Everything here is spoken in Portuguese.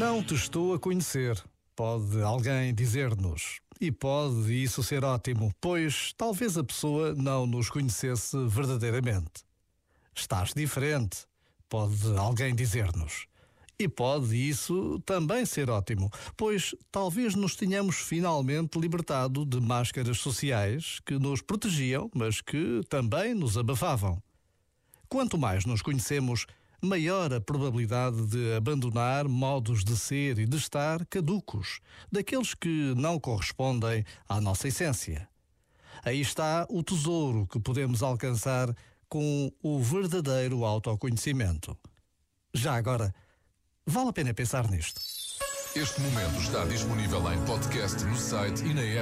Não te estou a conhecer, pode alguém dizer-nos. E pode isso ser ótimo, pois talvez a pessoa não nos conhecesse verdadeiramente. Estás diferente, pode alguém dizer-nos. E pode isso também ser ótimo, pois talvez nos tenhamos finalmente libertado de máscaras sociais que nos protegiam, mas que também nos abafavam. Quanto mais nos conhecemos, maior a probabilidade de abandonar modos de ser e de estar caducos, daqueles que não correspondem à nossa essência. Aí está o tesouro que podemos alcançar com o verdadeiro autoconhecimento. Já agora, vale a pena pensar nisto. Este momento está disponível em podcast no site e na app.